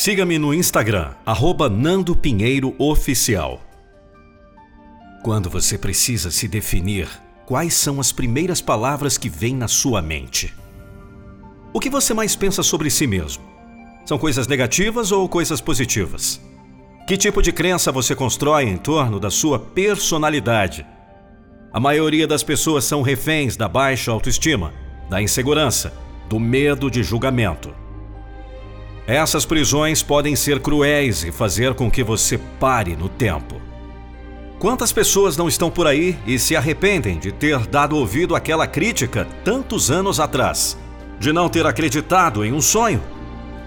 Siga-me no Instagram, arroba Nando Pinheiro Oficial. Quando você precisa se definir, quais são as primeiras palavras que vêm na sua mente? O que você mais pensa sobre si mesmo? São coisas negativas ou coisas positivas? Que tipo de crença você constrói em torno da sua personalidade? A maioria das pessoas são reféns da baixa autoestima, da insegurança, do medo de julgamento. Essas prisões podem ser cruéis e fazer com que você pare no tempo. Quantas pessoas não estão por aí e se arrependem de ter dado ouvido àquela crítica tantos anos atrás? De não ter acreditado em um sonho?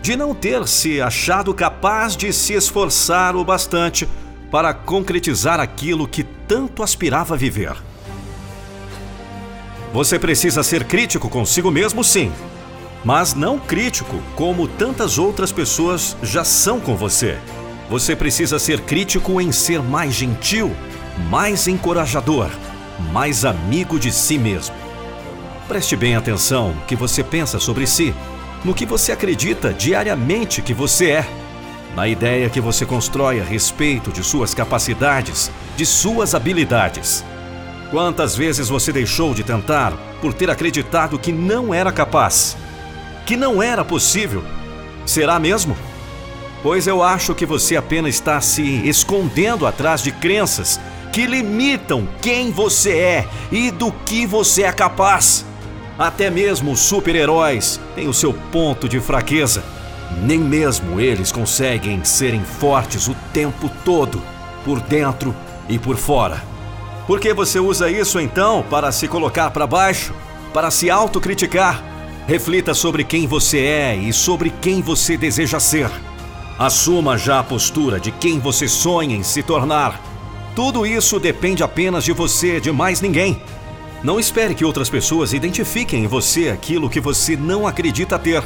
De não ter se achado capaz de se esforçar o bastante para concretizar aquilo que tanto aspirava viver? Você precisa ser crítico consigo mesmo, sim, mas não crítico como tantas outras pessoas já são com você. Você precisa ser crítico em ser mais gentil, mais encorajador, mais amigo de si mesmo. Preste bem atenção no que você pensa sobre si, no que você acredita diariamente que você é, na ideia que você constrói a respeito de suas capacidades, de suas habilidades. Quantas vezes você deixou de tentar por ter acreditado que não era capaz? Que não era possível. Será mesmo? Pois eu acho que você apenas está se escondendo atrás de crenças que limitam quem você é e do que você é capaz. Até mesmo os super-heróis têm o seu ponto de fraqueza. Nem mesmo eles conseguem serem fortes o tempo todo, por dentro e por fora. Por que você usa isso então para se colocar para baixo? Para se autocriticar? Reflita sobre quem você é e sobre quem você deseja ser. Assuma já a postura de quem você sonha em se tornar. Tudo isso depende apenas de você, de mais ninguém. Não espere que outras pessoas identifiquem em você aquilo que você não acredita ter.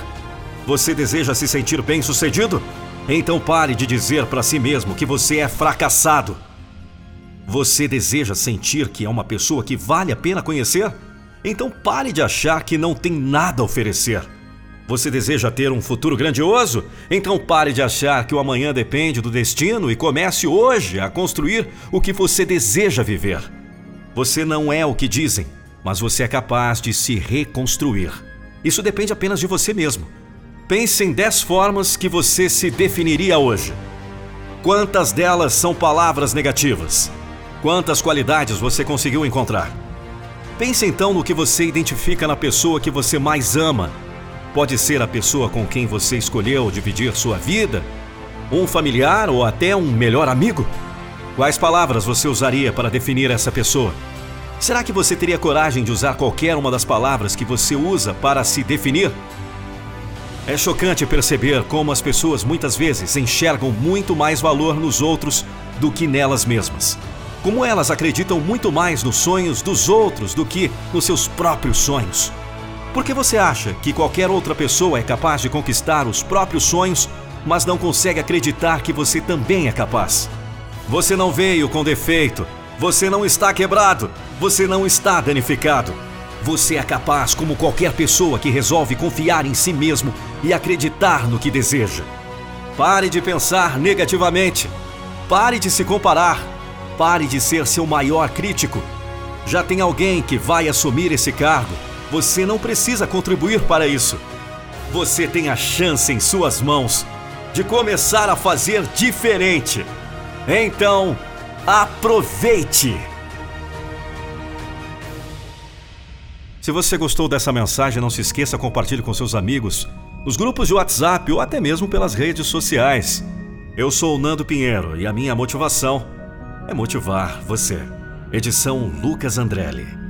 Você deseja se sentir bem-sucedido? Então pare de dizer para si mesmo que você é fracassado. Você deseja sentir que é uma pessoa que vale a pena conhecer? Então pare de achar que não tem nada a oferecer. Você deseja ter um futuro grandioso? Então pare de achar que o amanhã depende do destino e comece hoje a construir o que você deseja viver. Você não é o que dizem, mas você é capaz de se reconstruir. Isso depende apenas de você mesmo. Pense em 10 formas que você se definiria hoje. Quantas delas são palavras negativas? Quantas qualidades você conseguiu encontrar? Pense então no que você identifica na pessoa que você mais ama. Pode ser a pessoa com quem você escolheu dividir sua vida, um familiar ou até um melhor amigo. Quais palavras você usaria para definir essa pessoa? Será que você teria coragem de usar qualquer uma das palavras que você usa para se definir? É chocante perceber como as pessoas muitas vezes enxergam muito mais valor nos outros do que nelas mesmas como elas acreditam muito mais nos sonhos dos outros do que nos seus próprios sonhos. Por que você acha que qualquer outra pessoa é capaz de conquistar os próprios sonhos, mas não consegue acreditar que você também é capaz? Você não veio com defeito, você não está quebrado, você não está danificado. Você é capaz como qualquer pessoa que resolve confiar em si mesmo e acreditar no que deseja. Pare de pensar negativamente. Pare de se comparar Pare de ser seu maior crítico. Já tem alguém que vai assumir esse cargo. Você não precisa contribuir para isso. Você tem a chance em suas mãos de começar a fazer diferente. Então, aproveite! Se você gostou dessa mensagem, não se esqueça, compartilhe com seus amigos, nos grupos de WhatsApp ou até mesmo pelas redes sociais. Eu sou o Nando Pinheiro e a minha motivação é motivar você. Edição Lucas Andrelli.